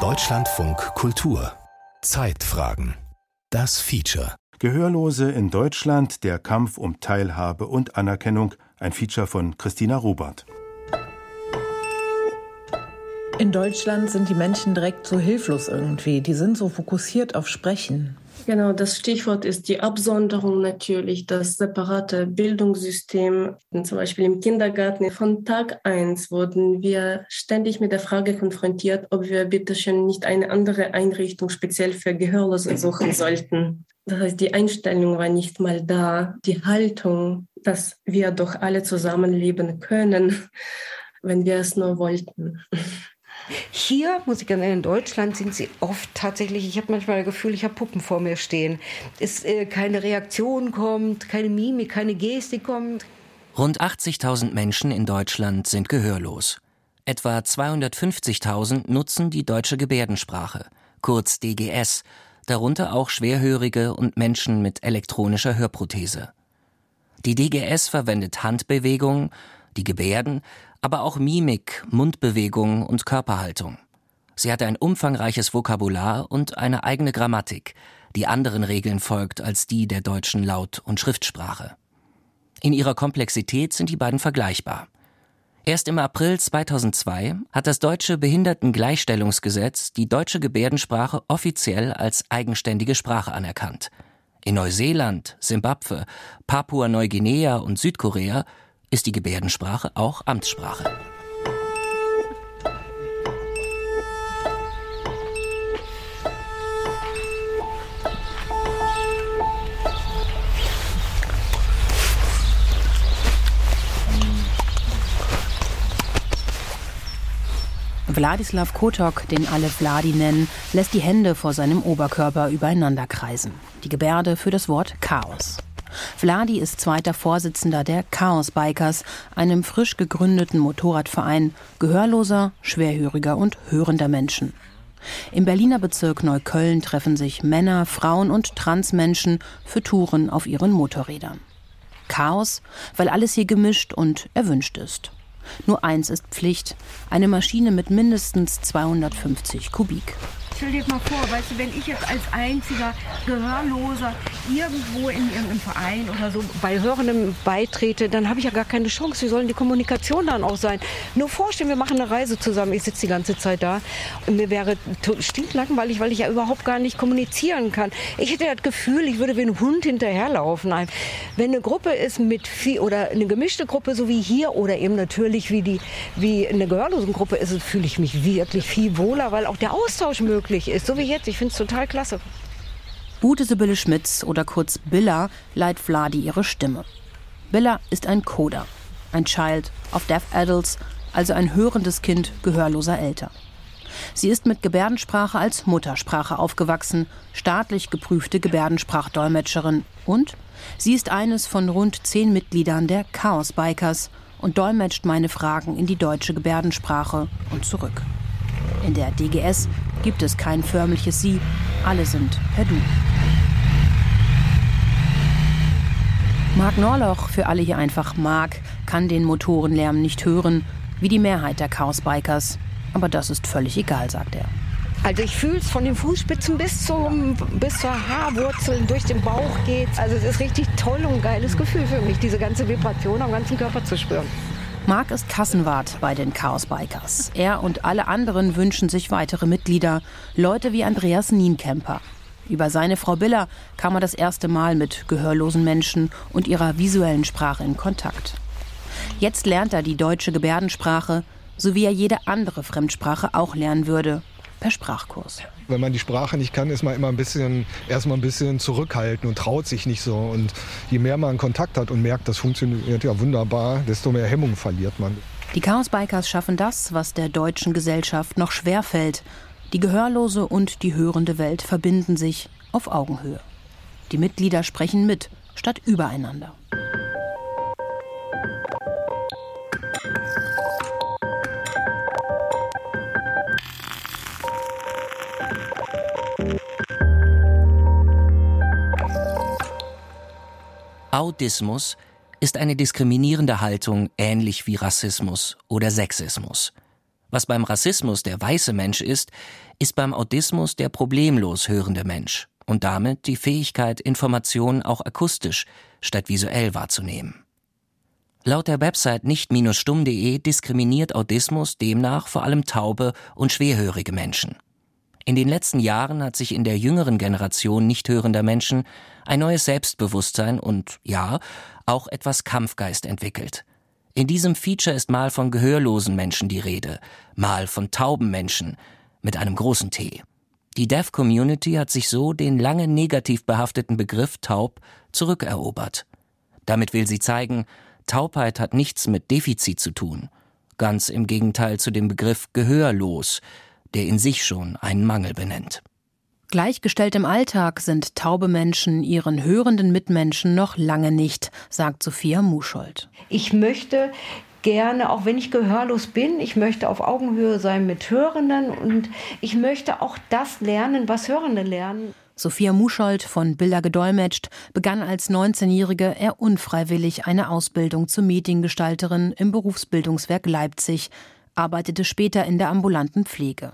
Deutschlandfunk Kultur Zeitfragen Das Feature Gehörlose in Deutschland, der Kampf um Teilhabe und Anerkennung, ein Feature von Christina Robert. In Deutschland sind die Menschen direkt so hilflos irgendwie. Die sind so fokussiert auf Sprechen. Genau, das Stichwort ist die Absonderung natürlich, das separate Bildungssystem. Zum Beispiel im Kindergarten von Tag eins wurden wir ständig mit der Frage konfrontiert, ob wir bitte schön nicht eine andere Einrichtung speziell für Gehörlose suchen sollten. Das heißt, die Einstellung war nicht mal da, die Haltung, dass wir doch alle zusammenleben können, wenn wir es nur wollten. Hier, muss ich in Deutschland sind sie oft tatsächlich, ich habe manchmal das Gefühl, ich habe Puppen vor mir stehen. Es äh, keine Reaktion kommt, keine Mimik, keine Gestik kommt. Rund 80.000 Menschen in Deutschland sind gehörlos. Etwa 250.000 nutzen die deutsche Gebärdensprache, kurz DGS, darunter auch Schwerhörige und Menschen mit elektronischer Hörprothese. Die DGS verwendet Handbewegungen, die Gebärden, aber auch Mimik, Mundbewegungen und Körperhaltung. Sie hat ein umfangreiches Vokabular und eine eigene Grammatik, die anderen Regeln folgt als die der deutschen Laut- und Schriftsprache. In ihrer Komplexität sind die beiden vergleichbar. Erst im April 2002 hat das deutsche Behindertengleichstellungsgesetz die deutsche Gebärdensprache offiziell als eigenständige Sprache anerkannt. In Neuseeland, Simbabwe, Papua-Neuguinea und Südkorea ist die Gebärdensprache auch Amtssprache. Wladislav Kotok, den alle Vladi nennen, lässt die Hände vor seinem Oberkörper übereinander kreisen. Die Gebärde für das Wort Chaos. Vladi ist zweiter Vorsitzender der Chaos Bikers, einem frisch gegründeten Motorradverein gehörloser, schwerhöriger und hörender Menschen. Im Berliner Bezirk Neukölln treffen sich Männer, Frauen und Transmenschen für Touren auf ihren Motorrädern. Chaos, weil alles hier gemischt und erwünscht ist. Nur eins ist Pflicht, eine Maschine mit mindestens 250 Kubik. Stell dir mal vor, weißt du, wenn ich jetzt als einziger Gehörloser irgendwo in irgendeinem Verein oder so bei Hörendem beitrete, dann habe ich ja gar keine Chance. Wie soll die Kommunikation dann auch sein? Nur vorstellen, wir machen eine Reise zusammen. Ich sitze die ganze Zeit da. Und mir wäre stinklangweilig, weil ich ja überhaupt gar nicht kommunizieren kann. Ich hätte das Gefühl, ich würde wie ein Hund hinterherlaufen. Wenn eine Gruppe ist mit viel, oder eine gemischte Gruppe, so wie hier, oder eben natürlich wie, die, wie eine Gehörlosengruppe ist, fühle ich mich wirklich viel wohler, weil auch der Austausch möglich möglich ist, so wie jetzt. Ich finde es total klasse. Ute Sibylle Schmitz oder kurz Billa leiht Vladi ihre Stimme. Billa ist ein Coder, ein Child of Deaf Adults, also ein hörendes Kind gehörloser Eltern. Sie ist mit Gebärdensprache als Muttersprache aufgewachsen, staatlich geprüfte Gebärdensprachdolmetscherin und sie ist eines von rund zehn Mitgliedern der Chaos Bikers und dolmetscht meine Fragen in die deutsche Gebärdensprache und zurück. In der DGS gibt es kein förmliches Sie, alle sind per Du. Mark Norloch, für alle hier einfach Mark, kann den Motorenlärm nicht hören, wie die Mehrheit der Chaos-Bikers. Aber das ist völlig egal, sagt er. Also ich fühle es von den Fußspitzen bis, zum, bis zur Haarwurzel, durch den Bauch geht. Also es ist richtig toll und geiles Gefühl für mich, diese ganze Vibration am ganzen Körper zu spüren. Marc ist Kassenwart bei den Chaos Bikers. Er und alle anderen wünschen sich weitere Mitglieder, Leute wie Andreas Nienkämper. Über seine Frau Biller kam er das erste Mal mit gehörlosen Menschen und ihrer visuellen Sprache in Kontakt. Jetzt lernt er die deutsche Gebärdensprache, so wie er jede andere Fremdsprache auch lernen würde, per Sprachkurs. Wenn man die Sprache nicht kann, ist man immer ein bisschen, erstmal ein bisschen zurückhaltend und traut sich nicht so. Und je mehr man Kontakt hat und merkt, das funktioniert ja wunderbar, desto mehr Hemmung verliert man. Die Chaos Bikers schaffen das, was der deutschen Gesellschaft noch schwer fällt. Die gehörlose und die hörende Welt verbinden sich auf Augenhöhe. Die Mitglieder sprechen mit, statt übereinander. Autismus ist eine diskriminierende Haltung ähnlich wie Rassismus oder Sexismus. Was beim Rassismus der weiße Mensch ist, ist beim Autismus der problemlos hörende Mensch und damit die Fähigkeit, Informationen auch akustisch statt visuell wahrzunehmen. Laut der Website nicht-stumm.de diskriminiert Autismus demnach vor allem taube und schwerhörige Menschen. In den letzten Jahren hat sich in der jüngeren Generation nicht hörender Menschen ein neues Selbstbewusstsein und, ja, auch etwas Kampfgeist entwickelt. In diesem Feature ist mal von gehörlosen Menschen die Rede, mal von tauben Menschen mit einem großen T. Die Deaf Community hat sich so den lange negativ behafteten Begriff taub zurückerobert. Damit will sie zeigen, Taubheit hat nichts mit Defizit zu tun. Ganz im Gegenteil zu dem Begriff gehörlos, der in sich schon einen Mangel benennt. Gleichgestellt im Alltag sind taube Menschen ihren hörenden Mitmenschen noch lange nicht, sagt Sophia Muschold. Ich möchte gerne, auch wenn ich gehörlos bin, ich möchte auf Augenhöhe sein mit Hörenden und ich möchte auch das lernen, was Hörende lernen. Sophia Muschold von Bilder gedolmetscht begann als 19-Jährige eher unfreiwillig eine Ausbildung zur Mediengestalterin im Berufsbildungswerk Leipzig, arbeitete später in der ambulanten Pflege.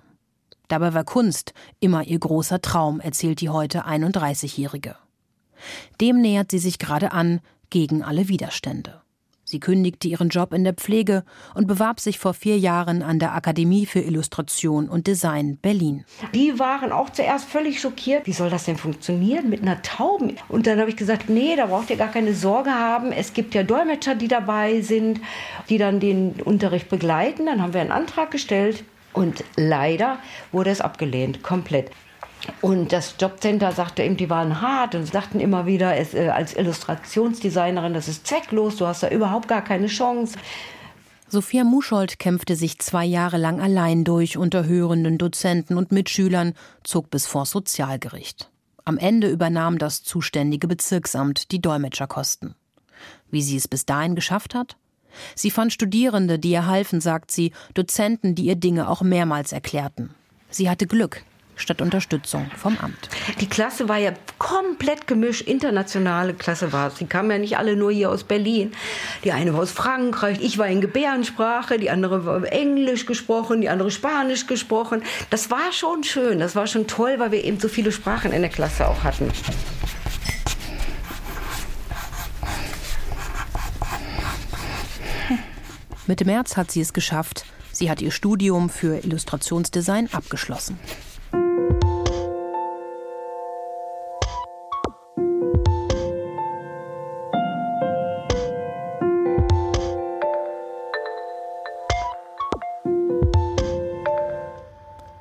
Dabei war Kunst immer ihr großer Traum, erzählt die heute 31-Jährige. Dem nähert sie sich gerade an, gegen alle Widerstände. Sie kündigte ihren Job in der Pflege und bewarb sich vor vier Jahren an der Akademie für Illustration und Design Berlin. Die waren auch zuerst völlig schockiert. Wie soll das denn funktionieren mit einer Tauben? Und dann habe ich gesagt, nee, da braucht ihr gar keine Sorge haben. Es gibt ja Dolmetscher, die dabei sind, die dann den Unterricht begleiten. Dann haben wir einen Antrag gestellt und leider wurde es abgelehnt, komplett. Und das Jobcenter sagte eben, die waren hart und sagten immer wieder, es, äh, als Illustrationsdesignerin, das ist zwecklos, du hast da überhaupt gar keine Chance. Sophia Muschold kämpfte sich zwei Jahre lang allein durch unter hörenden Dozenten und Mitschülern, zog bis vor Sozialgericht. Am Ende übernahm das zuständige Bezirksamt die Dolmetscherkosten. Wie sie es bis dahin geschafft hat? Sie fand Studierende, die ihr halfen, sagt sie, Dozenten, die ihr Dinge auch mehrmals erklärten. Sie hatte Glück statt Unterstützung vom Amt. Die Klasse war ja komplett gemischt, internationale Klasse war es. Die kamen ja nicht alle nur hier aus Berlin. Die eine war aus Frankreich, ich war in Gebärdensprache, die andere war Englisch gesprochen, die andere Spanisch gesprochen. Das war schon schön, das war schon toll, weil wir eben so viele Sprachen in der Klasse auch hatten. Mitte März hat sie es geschafft. Sie hat ihr Studium für Illustrationsdesign abgeschlossen.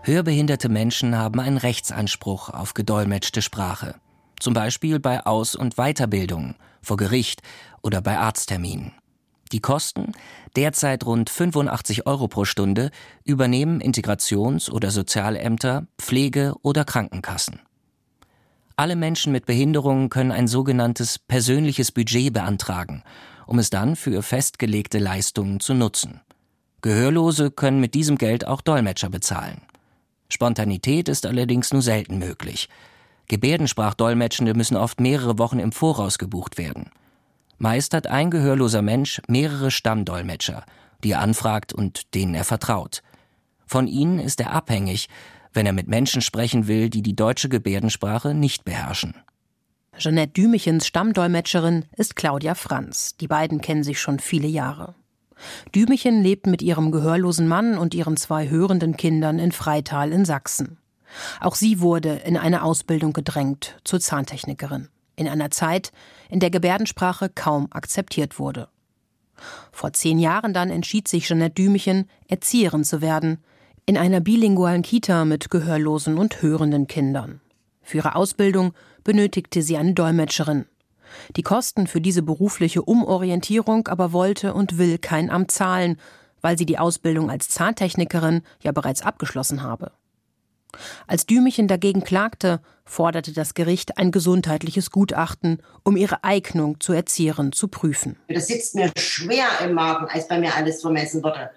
Hörbehinderte Menschen haben einen Rechtsanspruch auf gedolmetschte Sprache. Zum Beispiel bei Aus- und Weiterbildung, vor Gericht oder bei Arztterminen. Die Kosten, derzeit rund 85 Euro pro Stunde, übernehmen Integrations- oder Sozialämter, Pflege- oder Krankenkassen. Alle Menschen mit Behinderungen können ein sogenanntes persönliches Budget beantragen, um es dann für festgelegte Leistungen zu nutzen. Gehörlose können mit diesem Geld auch Dolmetscher bezahlen. Spontanität ist allerdings nur selten möglich. Gebärdensprachdolmetschende müssen oft mehrere Wochen im Voraus gebucht werden. Meist hat ein gehörloser Mensch mehrere Stammdolmetscher, die er anfragt und denen er vertraut. Von ihnen ist er abhängig, wenn er mit Menschen sprechen will, die die deutsche Gebärdensprache nicht beherrschen. Jeanette Dümichens Stammdolmetscherin ist Claudia Franz. Die beiden kennen sich schon viele Jahre. Dümichen lebt mit ihrem gehörlosen Mann und ihren zwei hörenden Kindern in Freital in Sachsen. Auch sie wurde in eine Ausbildung gedrängt zur Zahntechnikerin in einer Zeit, in der Gebärdensprache kaum akzeptiert wurde. Vor zehn Jahren dann entschied sich Jeanette Dümichen, Erzieherin zu werden, in einer bilingualen Kita mit gehörlosen und hörenden Kindern. Für ihre Ausbildung benötigte sie eine Dolmetscherin. Die Kosten für diese berufliche Umorientierung aber wollte und will kein Amt zahlen, weil sie die Ausbildung als Zahntechnikerin ja bereits abgeschlossen habe. Als Dümichen dagegen klagte, forderte das Gericht ein gesundheitliches Gutachten, um ihre Eignung zur Erzieherin zu prüfen. Das sitzt mir schwer im Magen, als bei mir alles vermessen wurde.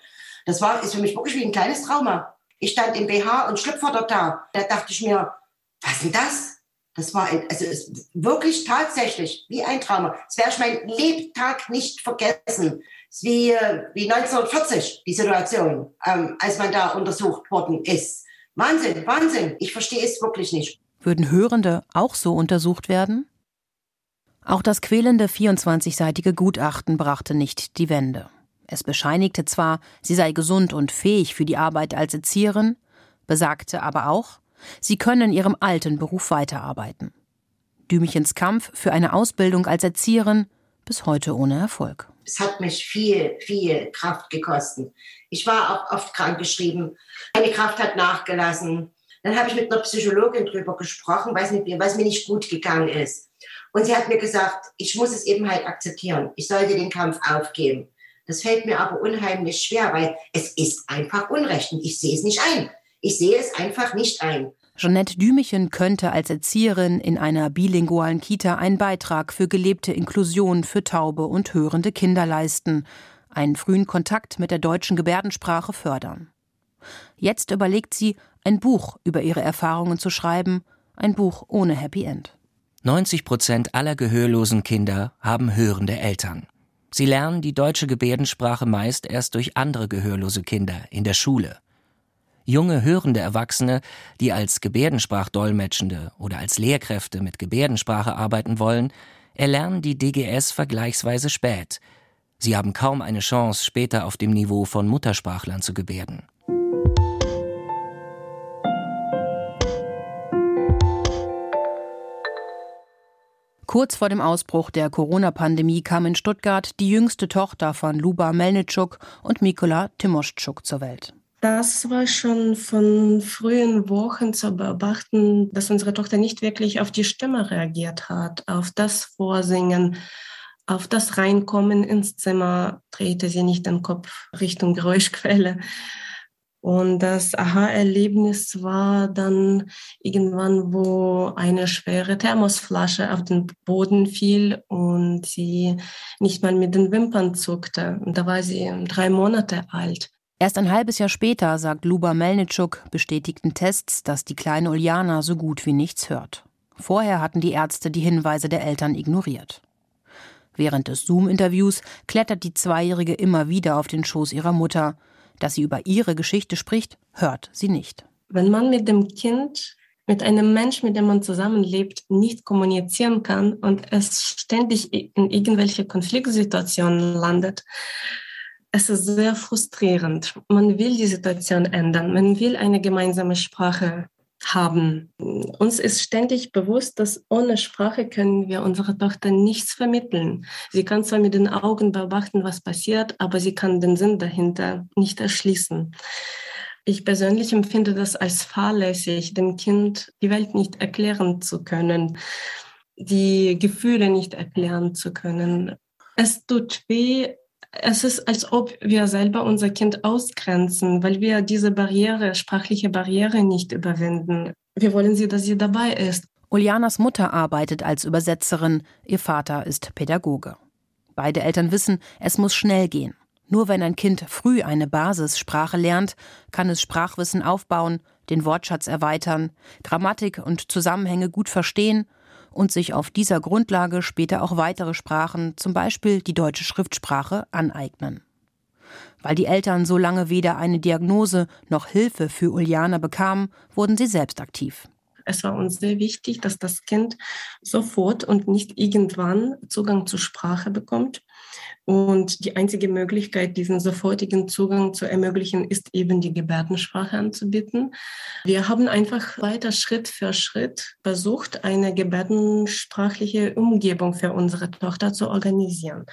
Das war, ist für mich wirklich wie ein kleines Trauma. Ich stand im BH und Schlüpfer da. Da dachte ich mir, was ist denn das? Das war ein, also wirklich tatsächlich wie ein Trauma. Das werde ich mein Lebtag nicht vergessen. ist wie, wie 1940 die Situation, ähm, als man da untersucht worden ist. Wahnsinn, Wahnsinn. Ich verstehe es wirklich nicht. Würden Hörende auch so untersucht werden? Auch das quälende 24-seitige Gutachten brachte nicht die Wende. Es bescheinigte zwar, sie sei gesund und fähig für die Arbeit als Erzieherin, besagte aber auch, sie könne in ihrem alten Beruf weiterarbeiten. Dümichens Kampf für eine Ausbildung als Erzieherin bis heute ohne Erfolg. Es hat mich viel, viel Kraft gekostet. Ich war auch oft krankgeschrieben. Meine Kraft hat nachgelassen. Dann habe ich mit einer Psychologin drüber gesprochen, was mir, was mir nicht gut gegangen ist. Und sie hat mir gesagt, ich muss es eben halt akzeptieren. Ich sollte den Kampf aufgeben. Das fällt mir aber unheimlich schwer, weil es ist einfach Unrecht und ich sehe es nicht ein. Ich sehe es einfach nicht ein. Jeanette Dümichen könnte als Erzieherin in einer bilingualen Kita einen Beitrag für gelebte Inklusion für taube und hörende Kinder leisten, einen frühen Kontakt mit der deutschen Gebärdensprache fördern. Jetzt überlegt sie, ein Buch über ihre Erfahrungen zu schreiben, ein Buch ohne Happy End. 90 Prozent aller gehörlosen Kinder haben hörende Eltern. Sie lernen die deutsche Gebärdensprache meist erst durch andere gehörlose Kinder in der Schule. Junge hörende Erwachsene, die als Gebärdensprachdolmetschende oder als Lehrkräfte mit Gebärdensprache arbeiten wollen, erlernen die DGS vergleichsweise spät. Sie haben kaum eine Chance, später auf dem Niveau von Muttersprachlern zu gebärden. Kurz vor dem Ausbruch der Corona-Pandemie kam in Stuttgart die jüngste Tochter von Luba Melnitschuk und Mikola Timoschuk zur Welt. Das war schon von frühen Wochen zu beobachten, dass unsere Tochter nicht wirklich auf die Stimme reagiert hat, auf das Vorsingen, auf das Reinkommen ins Zimmer drehte sie nicht den Kopf Richtung Geräuschquelle. Und das Aha-Erlebnis war dann irgendwann, wo eine schwere Thermosflasche auf den Boden fiel und sie nicht mal mit den Wimpern zuckte. Und da war sie drei Monate alt. Erst ein halbes Jahr später, sagt Luba Melnitschuk, bestätigten Tests, dass die kleine Uljana so gut wie nichts hört. Vorher hatten die Ärzte die Hinweise der Eltern ignoriert. Während des Zoom-Interviews klettert die Zweijährige immer wieder auf den Schoß ihrer Mutter – dass sie über ihre Geschichte spricht, hört sie nicht. Wenn man mit dem Kind, mit einem Mensch, mit dem man zusammenlebt, nicht kommunizieren kann und es ständig in irgendwelche Konfliktsituationen landet, es ist sehr frustrierend. Man will die Situation ändern, man will eine gemeinsame Sprache haben. Uns ist ständig bewusst, dass ohne Sprache können wir unserer Tochter nichts vermitteln. Sie kann zwar mit den Augen beobachten, was passiert, aber sie kann den Sinn dahinter nicht erschließen. Ich persönlich empfinde das als fahrlässig, dem Kind die Welt nicht erklären zu können, die Gefühle nicht erklären zu können. Es tut weh, es ist, als ob wir selber unser Kind ausgrenzen, weil wir diese Barriere, sprachliche Barriere nicht überwinden. Wir wollen sie, dass sie dabei ist. Uljanas Mutter arbeitet als Übersetzerin, ihr Vater ist Pädagoge. Beide Eltern wissen, es muss schnell gehen. Nur wenn ein Kind früh eine Basissprache lernt, kann es Sprachwissen aufbauen, den Wortschatz erweitern, Grammatik und Zusammenhänge gut verstehen und sich auf dieser Grundlage später auch weitere Sprachen, zum Beispiel die deutsche Schriftsprache, aneignen. Weil die Eltern so lange weder eine Diagnose noch Hilfe für Uliana bekamen, wurden sie selbst aktiv. Es war uns sehr wichtig, dass das Kind sofort und nicht irgendwann Zugang zur Sprache bekommt. Und die einzige Möglichkeit, diesen sofortigen Zugang zu ermöglichen, ist eben die Gebärdensprache anzubieten. Wir haben einfach weiter Schritt für Schritt versucht, eine gebärdensprachliche Umgebung für unsere Tochter zu organisieren.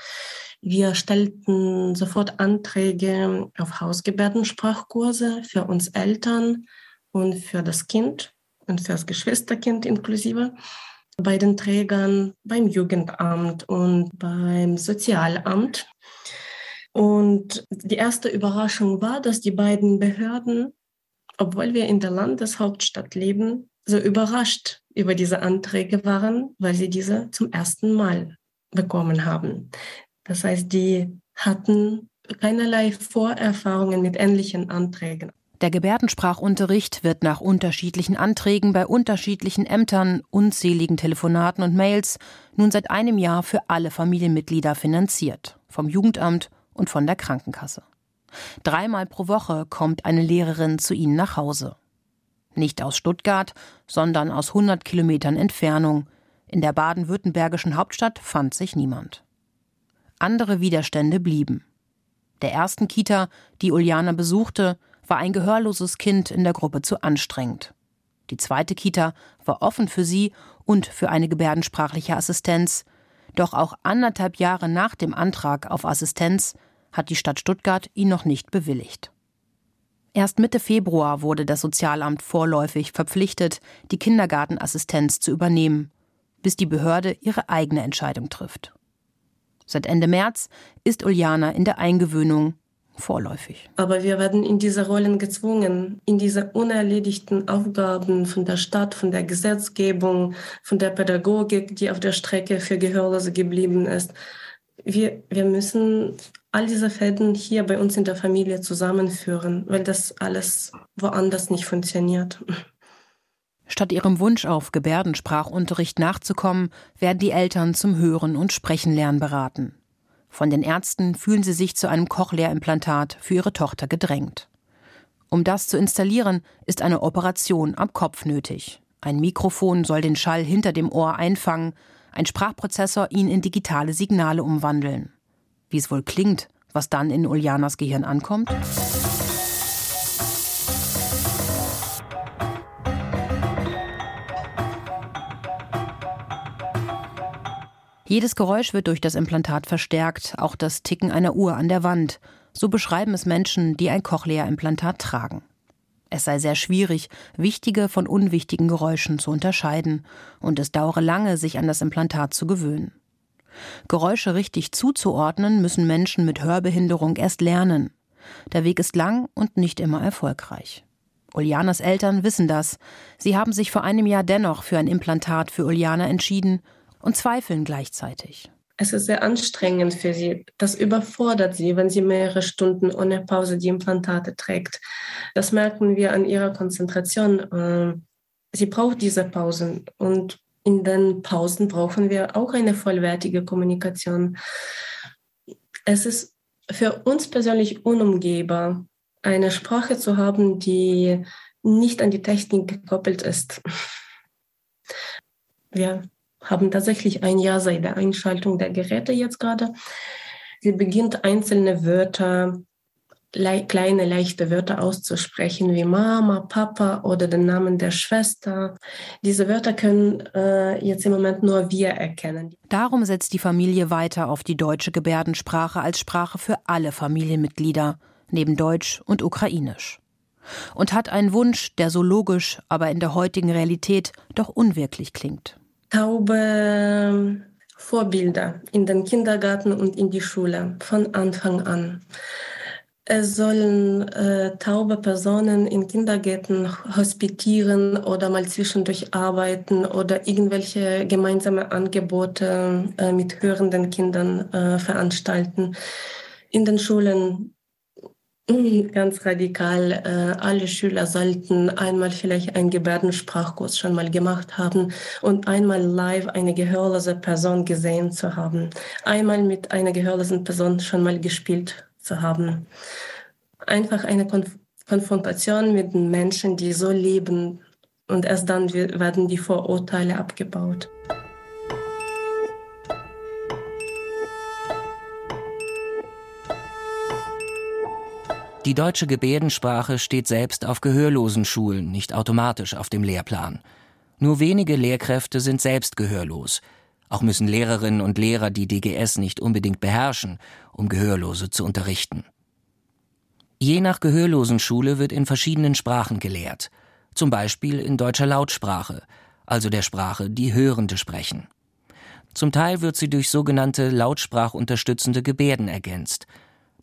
Wir stellten sofort Anträge auf Hausgebärdensprachkurse für uns Eltern und für das Kind und für das Geschwisterkind inklusive bei den Trägern, beim Jugendamt und beim Sozialamt. Und die erste Überraschung war, dass die beiden Behörden, obwohl wir in der Landeshauptstadt leben, so überrascht über diese Anträge waren, weil sie diese zum ersten Mal bekommen haben. Das heißt, die hatten keinerlei Vorerfahrungen mit ähnlichen Anträgen. Der Gebärdensprachunterricht wird nach unterschiedlichen Anträgen bei unterschiedlichen Ämtern, unzähligen Telefonaten und Mails nun seit einem Jahr für alle Familienmitglieder finanziert, vom Jugendamt und von der Krankenkasse. Dreimal pro Woche kommt eine Lehrerin zu ihnen nach Hause. Nicht aus Stuttgart, sondern aus 100 Kilometern Entfernung. In der baden-württembergischen Hauptstadt fand sich niemand. Andere Widerstände blieben. Der ersten Kita, die Uliana besuchte, war ein gehörloses Kind in der Gruppe zu anstrengend. Die zweite Kita war offen für sie und für eine gebärdensprachliche Assistenz. Doch auch anderthalb Jahre nach dem Antrag auf Assistenz hat die Stadt Stuttgart ihn noch nicht bewilligt. Erst Mitte Februar wurde das Sozialamt vorläufig verpflichtet, die Kindergartenassistenz zu übernehmen, bis die Behörde ihre eigene Entscheidung trifft. Seit Ende März ist Uljana in der Eingewöhnung vorläufig. Aber wir werden in diese Rollen gezwungen, in diese unerledigten Aufgaben von der Stadt, von der Gesetzgebung, von der Pädagogik, die auf der Strecke für Gehörlose geblieben ist. Wir, wir müssen all diese Fäden hier bei uns in der Familie zusammenführen, weil das alles woanders nicht funktioniert. Statt ihrem Wunsch auf Gebärdensprachunterricht nachzukommen, werden die Eltern zum Hören und Sprechenlernen beraten. Von den Ärzten fühlen sie sich zu einem Cochlea-Implantat für ihre Tochter gedrängt. Um das zu installieren, ist eine Operation am Kopf nötig. Ein Mikrofon soll den Schall hinter dem Ohr einfangen, ein Sprachprozessor ihn in digitale Signale umwandeln. Wie es wohl klingt, was dann in Uljanas Gehirn ankommt? Jedes Geräusch wird durch das Implantat verstärkt, auch das Ticken einer Uhr an der Wand. So beschreiben es Menschen, die ein Cochlea-Implantat tragen. Es sei sehr schwierig, wichtige von unwichtigen Geräuschen zu unterscheiden, und es dauere lange, sich an das Implantat zu gewöhnen. Geräusche richtig zuzuordnen müssen Menschen mit Hörbehinderung erst lernen. Der Weg ist lang und nicht immer erfolgreich. Uljanas Eltern wissen das. Sie haben sich vor einem Jahr dennoch für ein Implantat für Uljana entschieden und zweifeln gleichzeitig. Es ist sehr anstrengend für sie. Das überfordert sie, wenn sie mehrere Stunden ohne Pause die Implantate trägt. Das merken wir an ihrer Konzentration. Ähm, sie braucht diese Pausen und in den Pausen brauchen wir auch eine vollwertige Kommunikation. Es ist für uns persönlich unumgehbar, eine Sprache zu haben, die nicht an die Technik gekoppelt ist. Wir haben tatsächlich ein Jahr seit der Einschaltung der Geräte jetzt gerade. Sie beginnt einzelne Wörter, le kleine leichte Wörter auszusprechen wie Mama, Papa oder den Namen der Schwester. Diese Wörter können äh, jetzt im Moment nur wir erkennen. Darum setzt die Familie weiter auf die deutsche Gebärdensprache als Sprache für alle Familienmitglieder, neben Deutsch und Ukrainisch. Und hat einen Wunsch, der so logisch, aber in der heutigen Realität doch unwirklich klingt taube Vorbilder in den Kindergarten und in die Schule von Anfang an. Es sollen äh, taube Personen in Kindergärten hospitieren oder mal zwischendurch arbeiten oder irgendwelche gemeinsame Angebote äh, mit hörenden Kindern äh, veranstalten. In den Schulen Ganz radikal. Äh, alle Schüler sollten einmal vielleicht einen Gebärdensprachkurs schon mal gemacht haben und einmal live eine gehörlose Person gesehen zu haben. Einmal mit einer gehörlosen Person schon mal gespielt zu haben. Einfach eine Konf Konfrontation mit den Menschen, die so leben. Und erst dann werden die Vorurteile abgebaut. Die deutsche Gebärdensprache steht selbst auf gehörlosen Schulen, nicht automatisch auf dem Lehrplan. Nur wenige Lehrkräfte sind selbst gehörlos. Auch müssen Lehrerinnen und Lehrer die DGS nicht unbedingt beherrschen, um Gehörlose zu unterrichten. Je nach Gehörlosenschule wird in verschiedenen Sprachen gelehrt, zum Beispiel in deutscher Lautsprache, also der Sprache, die Hörende sprechen. Zum Teil wird sie durch sogenannte lautsprachunterstützende Gebärden ergänzt,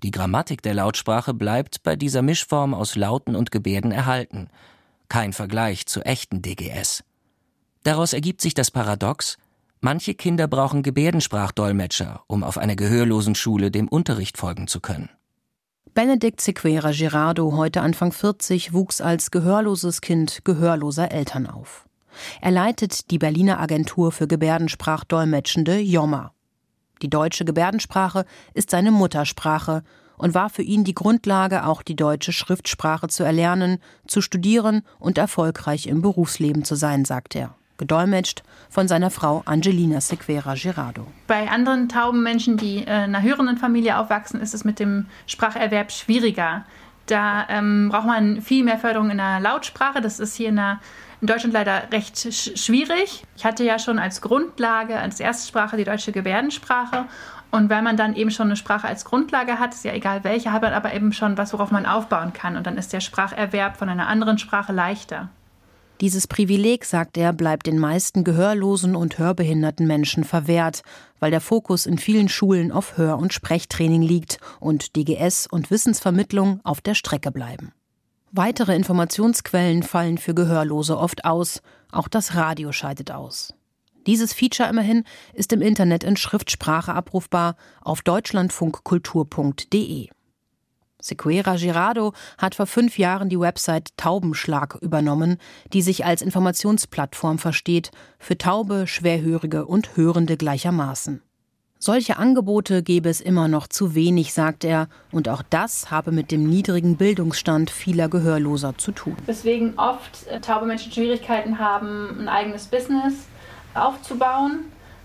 die Grammatik der Lautsprache bleibt bei dieser Mischform aus Lauten und Gebärden erhalten. Kein Vergleich zu echten DGS. Daraus ergibt sich das Paradox, manche Kinder brauchen Gebärdensprachdolmetscher, um auf einer gehörlosen Schule dem Unterricht folgen zu können. Benedikt Sequera Girardo, heute Anfang 40, wuchs als gehörloses Kind gehörloser Eltern auf. Er leitet die Berliner Agentur für Gebärdensprachdolmetschende JOMA. Die deutsche Gebärdensprache ist seine Muttersprache und war für ihn die Grundlage, auch die deutsche Schriftsprache zu erlernen, zu studieren und erfolgreich im Berufsleben zu sein, sagt er. Gedolmetscht von seiner Frau Angelina Sequera Girardo. Bei anderen tauben Menschen, die in einer hörenden Familie aufwachsen, ist es mit dem Spracherwerb schwieriger. Da ähm, braucht man viel mehr Förderung in der Lautsprache. Das ist hier in, der, in Deutschland leider recht sch schwierig. Ich hatte ja schon als Grundlage, als Erstsprache die deutsche Gebärdensprache. Und weil man dann eben schon eine Sprache als Grundlage hat, ist ja egal welche, hat man aber eben schon was, worauf man aufbauen kann. Und dann ist der Spracherwerb von einer anderen Sprache leichter. Dieses Privileg, sagt er, bleibt den meisten gehörlosen und hörbehinderten Menschen verwehrt, weil der Fokus in vielen Schulen auf Hör- und Sprechtraining liegt und DGS und Wissensvermittlung auf der Strecke bleiben. Weitere Informationsquellen fallen für Gehörlose oft aus, auch das Radio scheidet aus. Dieses Feature immerhin ist im Internet in Schriftsprache abrufbar auf deutschlandfunkkultur.de. Sequera Girardo hat vor fünf Jahren die Website Taubenschlag übernommen, die sich als Informationsplattform versteht für Taube, Schwerhörige und Hörende gleichermaßen. Solche Angebote gäbe es immer noch zu wenig, sagt er, und auch das habe mit dem niedrigen Bildungsstand vieler Gehörloser zu tun. Weswegen oft äh, taube Menschen Schwierigkeiten haben, ein eigenes Business aufzubauen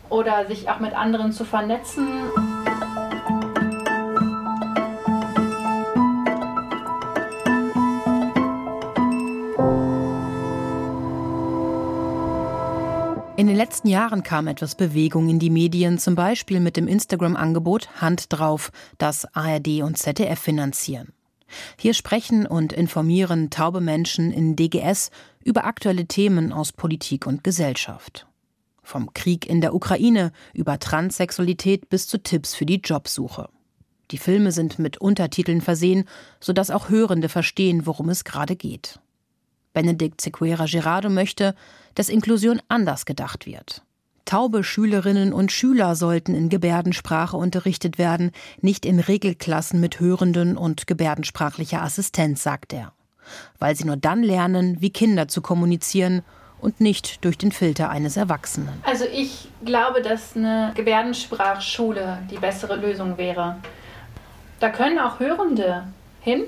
oder sich auch mit anderen zu vernetzen. Letzten Jahren kam etwas Bewegung in die Medien, zum Beispiel mit dem Instagram-Angebot Hand drauf, das ARD und ZDF finanzieren. Hier sprechen und informieren taube Menschen in DGS über aktuelle Themen aus Politik und Gesellschaft. Vom Krieg in der Ukraine über Transsexualität bis zu Tipps für die Jobsuche. Die Filme sind mit Untertiteln versehen, sodass auch Hörende verstehen, worum es gerade geht. Benedikt Sequera Gerardo möchte, dass Inklusion anders gedacht wird. Taube Schülerinnen und Schüler sollten in Gebärdensprache unterrichtet werden, nicht in Regelklassen mit Hörenden und gebärdensprachlicher Assistenz, sagt er. Weil sie nur dann lernen, wie Kinder zu kommunizieren und nicht durch den Filter eines Erwachsenen. Also ich glaube, dass eine Gebärdensprachschule die bessere Lösung wäre. Da können auch Hörende hin,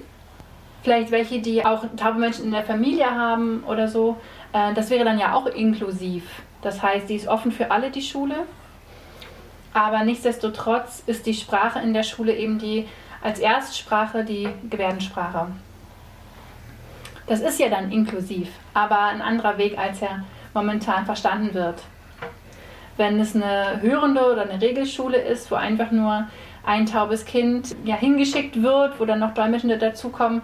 vielleicht welche, die auch taube Menschen in der Familie haben oder so. Äh, das wäre dann ja auch inklusiv. Das heißt, die ist offen für alle, die Schule. Aber nichtsdestotrotz ist die Sprache in der Schule eben die als Erstsprache die Gebärdensprache. Das ist ja dann inklusiv, aber ein anderer Weg, als er momentan verstanden wird. Wenn es eine hörende oder eine Regelschule ist, wo einfach nur ein taubes Kind ja, hingeschickt wird, wo dann noch Dolmetschende dazukommen,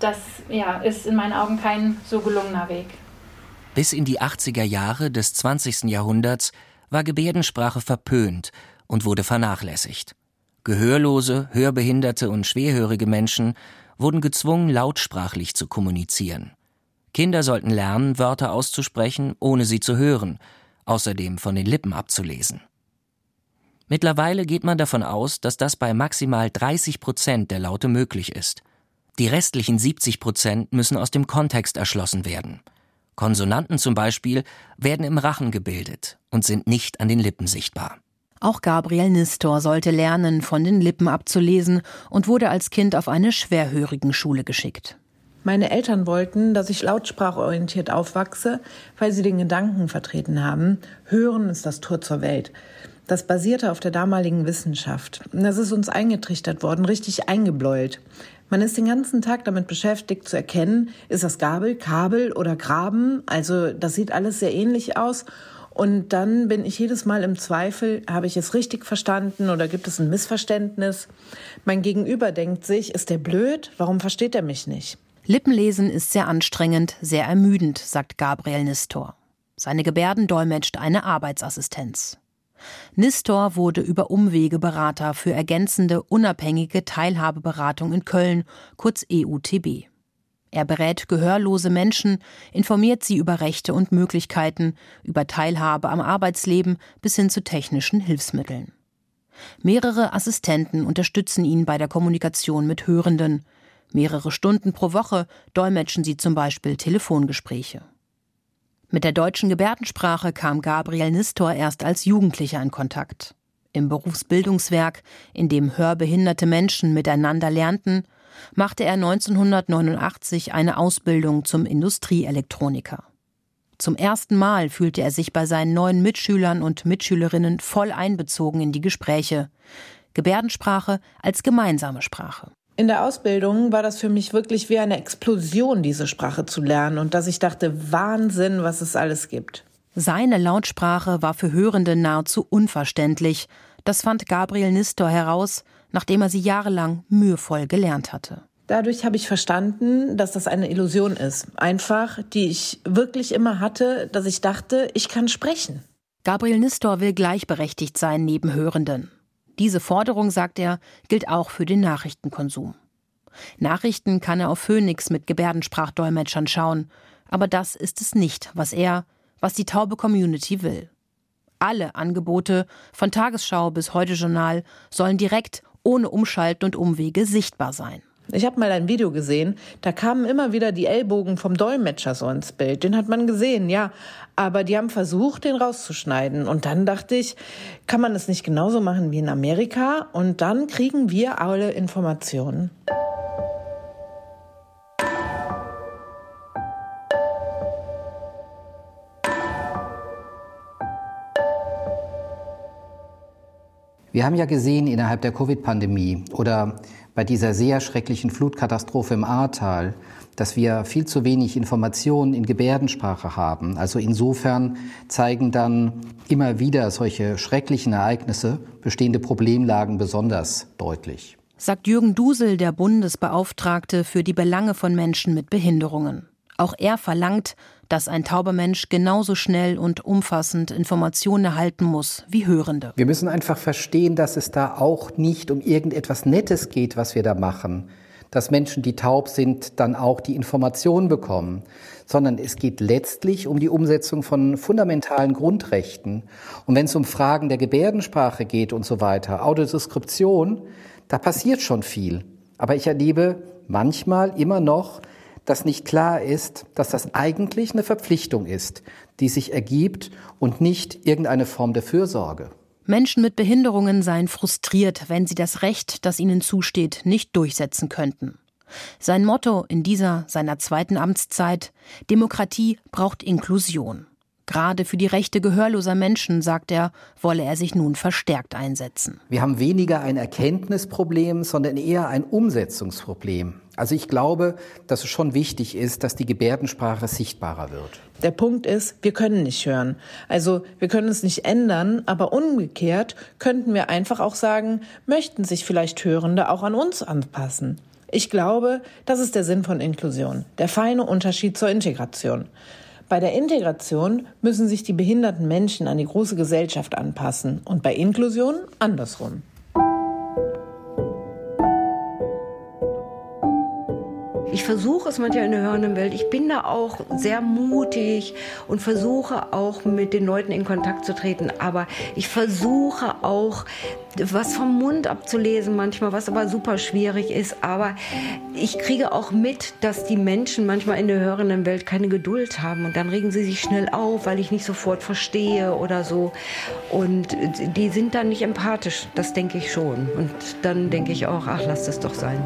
das ja, ist in meinen Augen kein so gelungener Weg. Bis in die 80er Jahre des 20. Jahrhunderts war Gebärdensprache verpönt und wurde vernachlässigt. Gehörlose, hörbehinderte und schwerhörige Menschen wurden gezwungen, lautsprachlich zu kommunizieren. Kinder sollten lernen, Wörter auszusprechen, ohne sie zu hören, außerdem von den Lippen abzulesen. Mittlerweile geht man davon aus, dass das bei maximal 30 Prozent der Laute möglich ist. Die restlichen 70 Prozent müssen aus dem Kontext erschlossen werden. Konsonanten zum Beispiel werden im Rachen gebildet und sind nicht an den Lippen sichtbar. Auch Gabriel Nistor sollte lernen, von den Lippen abzulesen und wurde als Kind auf eine schwerhörigen Schule geschickt. Meine Eltern wollten, dass ich lautsprachorientiert aufwachse, weil sie den Gedanken vertreten haben, Hören ist das Tor zur Welt. Das basierte auf der damaligen Wissenschaft. Das ist uns eingetrichtert worden, richtig eingebläut. Man ist den ganzen Tag damit beschäftigt zu erkennen, ist das Gabel, Kabel oder Graben. Also das sieht alles sehr ähnlich aus. Und dann bin ich jedes Mal im Zweifel, habe ich es richtig verstanden oder gibt es ein Missverständnis? Mein Gegenüber denkt sich, ist der blöd? Warum versteht er mich nicht? Lippenlesen ist sehr anstrengend, sehr ermüdend, sagt Gabriel Nistor. Seine Gebärden dolmetscht eine Arbeitsassistenz. Nistor wurde über Umwege Berater für ergänzende unabhängige Teilhabeberatung in Köln, kurz EUTB. Er berät gehörlose Menschen, informiert sie über Rechte und Möglichkeiten, über Teilhabe am Arbeitsleben bis hin zu technischen Hilfsmitteln. Mehrere Assistenten unterstützen ihn bei der Kommunikation mit Hörenden. Mehrere Stunden pro Woche dolmetschen sie zum Beispiel Telefongespräche. Mit der deutschen Gebärdensprache kam Gabriel Nistor erst als Jugendlicher in Kontakt. Im Berufsbildungswerk, in dem hörbehinderte Menschen miteinander lernten, machte er 1989 eine Ausbildung zum Industrieelektroniker. Zum ersten Mal fühlte er sich bei seinen neuen Mitschülern und Mitschülerinnen voll einbezogen in die Gespräche. Gebärdensprache als gemeinsame Sprache. In der Ausbildung war das für mich wirklich wie eine Explosion, diese Sprache zu lernen und dass ich dachte, Wahnsinn, was es alles gibt. Seine Lautsprache war für Hörende nahezu unverständlich. Das fand Gabriel Nistor heraus, nachdem er sie jahrelang mühevoll gelernt hatte. Dadurch habe ich verstanden, dass das eine Illusion ist. Einfach, die ich wirklich immer hatte, dass ich dachte, ich kann sprechen. Gabriel Nistor will gleichberechtigt sein neben Hörenden. Diese Forderung, sagt er, gilt auch für den Nachrichtenkonsum. Nachrichten kann er auf Phoenix mit Gebärdensprachdolmetschern schauen, aber das ist es nicht, was er, was die taube Community will. Alle Angebote, von Tagesschau bis Heute Journal, sollen direkt, ohne Umschalten und Umwege sichtbar sein. Ich habe mal ein Video gesehen, da kamen immer wieder die Ellbogen vom Dolmetscher so ins Bild. Den hat man gesehen, ja. Aber die haben versucht, den rauszuschneiden. Und dann dachte ich, kann man es nicht genauso machen wie in Amerika? Und dann kriegen wir alle Informationen. Wir haben ja gesehen innerhalb der Covid-Pandemie oder bei dieser sehr schrecklichen Flutkatastrophe im Ahrtal, dass wir viel zu wenig Informationen in Gebärdensprache haben. Also insofern zeigen dann immer wieder solche schrecklichen Ereignisse bestehende Problemlagen besonders deutlich. Sagt Jürgen Dusel, der Bundesbeauftragte für die Belange von Menschen mit Behinderungen. Auch er verlangt, dass ein tauber Mensch genauso schnell und umfassend Informationen erhalten muss wie Hörende. Wir müssen einfach verstehen, dass es da auch nicht um irgendetwas Nettes geht, was wir da machen. Dass Menschen, die taub sind, dann auch die Informationen bekommen, sondern es geht letztlich um die Umsetzung von fundamentalen Grundrechten. Und wenn es um Fragen der Gebärdensprache geht und so weiter, Audiodeskription, da passiert schon viel. Aber ich erlebe manchmal immer noch, dass nicht klar ist, dass das eigentlich eine Verpflichtung ist, die sich ergibt und nicht irgendeine Form der Fürsorge. Menschen mit Behinderungen seien frustriert, wenn sie das Recht, das ihnen zusteht, nicht durchsetzen könnten. Sein Motto in dieser seiner zweiten Amtszeit Demokratie braucht Inklusion. Gerade für die Rechte gehörloser Menschen, sagt er, wolle er sich nun verstärkt einsetzen. Wir haben weniger ein Erkenntnisproblem, sondern eher ein Umsetzungsproblem. Also ich glaube, dass es schon wichtig ist, dass die Gebärdensprache sichtbarer wird. Der Punkt ist, wir können nicht hören. Also wir können es nicht ändern, aber umgekehrt könnten wir einfach auch sagen, möchten sich vielleicht Hörende auch an uns anpassen. Ich glaube, das ist der Sinn von Inklusion, der feine Unterschied zur Integration. Bei der Integration müssen sich die behinderten Menschen an die große Gesellschaft anpassen und bei Inklusion andersrum. Ich versuche es manchmal in der hörenden Welt. Ich bin da auch sehr mutig und versuche auch mit den Leuten in Kontakt zu treten. Aber ich versuche auch was vom Mund abzulesen manchmal, was aber super schwierig ist. Aber ich kriege auch mit, dass die Menschen manchmal in der hörenden Welt keine Geduld haben und dann regen sie sich schnell auf, weil ich nicht sofort verstehe oder so. Und die sind dann nicht empathisch, das denke ich schon. Und dann denke ich auch, ach, lass das doch sein.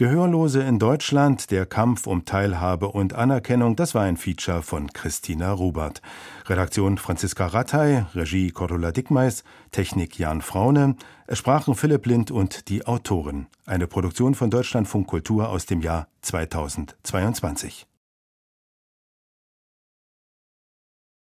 Gehörlose in Deutschland, der Kampf um Teilhabe und Anerkennung, das war ein Feature von Christina Rubert. Redaktion Franziska Rattay, Regie Cordula Dickmeis, Technik Jan Fraune, es sprachen Philipp Lind und die Autoren. Eine Produktion von Deutschlandfunk Kultur aus dem Jahr 2022.